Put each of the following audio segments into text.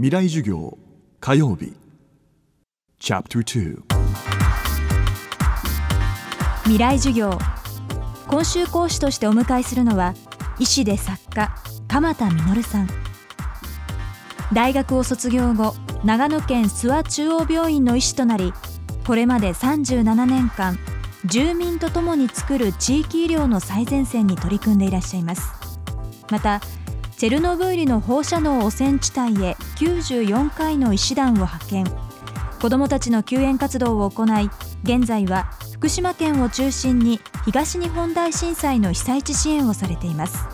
未来授業火曜日。未来授業今週講師としてお迎えするのは医師で作家鎌田実さん。大学を卒業後長野県諏訪中央病院の医師となりこれまで37年間住民とともに作る地域医療の最前線に取り組んでいらっしゃいます。またチェルノブイリの放射能汚染地帯へ94回の医師団を派遣。子どもたちの救援活動を行い現在は福島県を中心に東日本大震災の被災地支援をされています。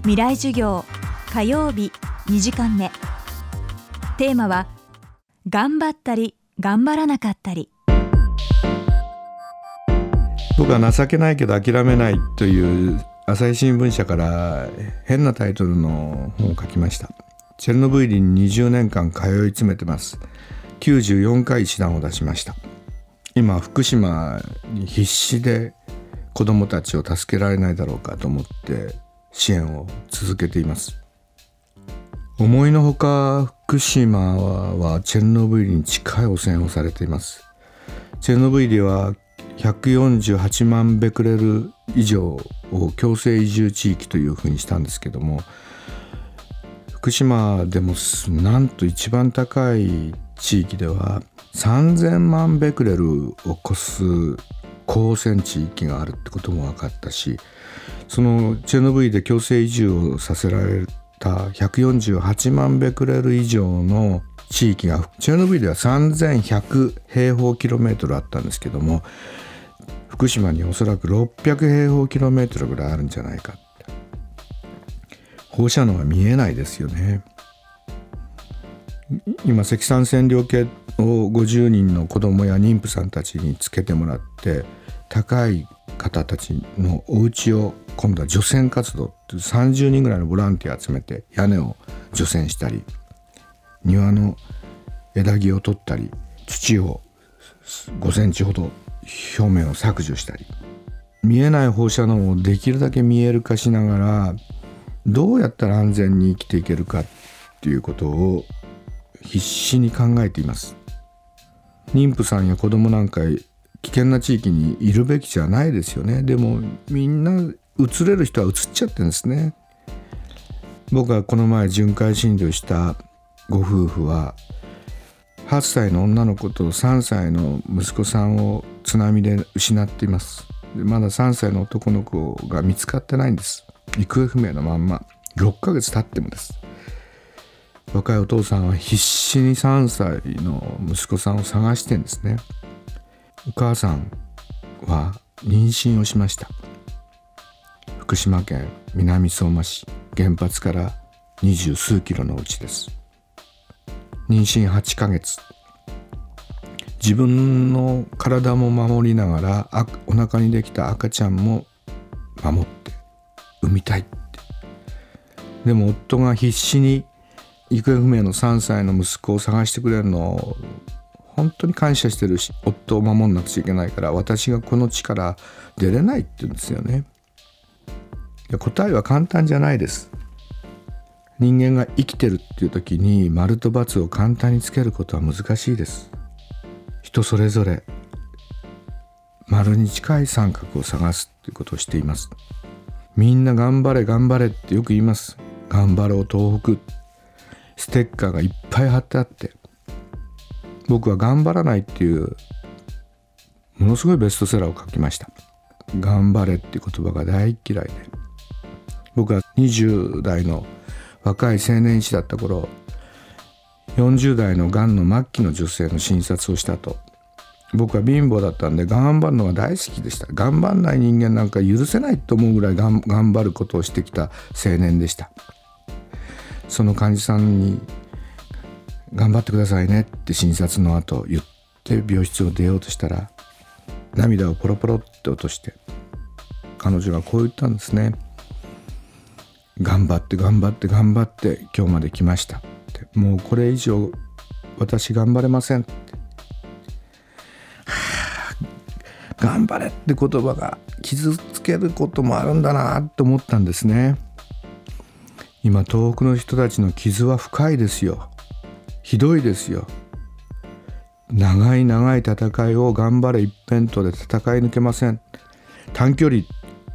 未来授業火曜日2時間目。テーマは頑張ったり頑張らなかったり。僕は情けないけど諦めないという朝日新聞社から変なタイトルの本を書きました。チェルノブイリに20年間通い詰めてます。94回師団を出しました。今福島に必死で子どもたちを助けられないだろうかと思って支援を続けています。思いのほか福島はチェルノブイリに近い汚染をされています。チェルノブイリは148万ベクレル以上を強制移住地域というふうにしたんですけども福島でもなんと一番高い地域では3,000万ベクレルを超す高汚染地域があるってことも分かったしそのチェノブイで強制移住をさせられた148万ベクレル以上の地域がチェルノブイでは3100平方キロメートルあったんですけども福島におそらく600平方キロメートルぐらいあるんじゃないか。放射能は見えないですよね。今積算線量計を50人の子供や妊婦さんたちにつけてもらって高い方たちのお家を今度は除染活動って30人ぐらいのボランティア集めて屋根を除染したり庭の枝木を取ったり土を5センチほど表面を削除したり。見えない放射能をできるだけ見える化しながらどうやったら安全に生きていけるかっていうことを必死に考えています。妊婦さんや子供なんか危険な地域にいるべきじゃないですよね。でもみんな移れる人は移っちゃってるんですね。僕がこの前巡回診療したご夫婦は8歳の女の子と3歳の息子さんを津波で失っています。まだ3歳の男の子が見つかってないんです。行方不明のまんま。6ヶ月経ってもです。若いお父さんは必死に3歳の息子さんを探してんですね。お母さんは妊娠をしました。福島県南相馬市原発から二十数キロのうちです。妊娠8ヶ月。自分の体も守りながらあお腹にできた赤ちゃんも守って産みたいって。でも夫が必死に行方不明の3歳の息子を探してくれるのを本当に感謝してるし夫を守んなくちゃいけないから私がこの地から出れないって言うんですよね。答えは簡単じゃないです。人間が生きてるっていう時に丸と×を簡単につけることは難しいです。人それぞれ丸に近い三角を探すっていうことをしています。みんな頑張れ頑張れってよく言います。頑張ろう東北。ステッカーがいっぱい貼ってあって。僕は頑張らないっていうものすごいベストセラーを書きました。頑張れっていう言葉が大嫌いで。僕は20代の若い青年医師だった頃40代のがんの末期の女性の診察をしたと。僕は貧乏だったんで頑張るのが大好きでした。頑張んない人間なんか許せないと思うぐらい頑張ることをしてきた青年でした。その患者さんに「頑張ってくださいね」って診察の後言って病室を出ようとしたら涙をポロポロって落として彼女がこう言ったんですね。頑張って頑張って頑張って今日まで来ました。ってもうこれ以上私頑張れません。って、はあ、頑張れって言葉が傷つけることもあるんだなと思ったんですね。今東北の人たちの傷は深いですよ。ひどいですよ。長い長い戦いを頑張れ一辺倒で戦い抜けません。短距離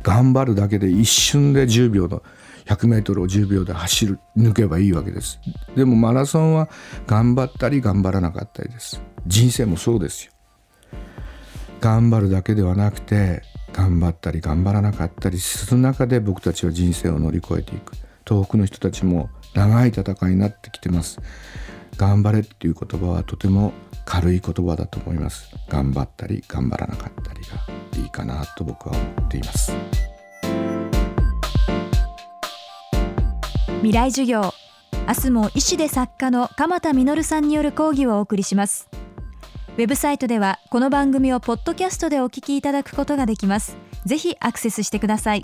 頑張るだけで一瞬で10秒の100メートルを10秒で走る抜けばいいわけです。でもマラソンは頑張ったり頑張らなかったりです。人生もそうですよ。頑張るだけではなくて頑張ったり頑張らなかったりする中で僕たちは人生を乗り越えていく。東北の人たちも長い戦いになってきてます。頑張れっていう言葉はとても軽い言葉だと思います。頑張ったり頑張らなかったりがいいかなと僕は思っています。未来授業。明日も医師で作家の鎌田実さんによる講義をお送りします。ウェブサイトではこの番組をポッドキャストでお聞きいただくことができます。ぜひアクセスしてください。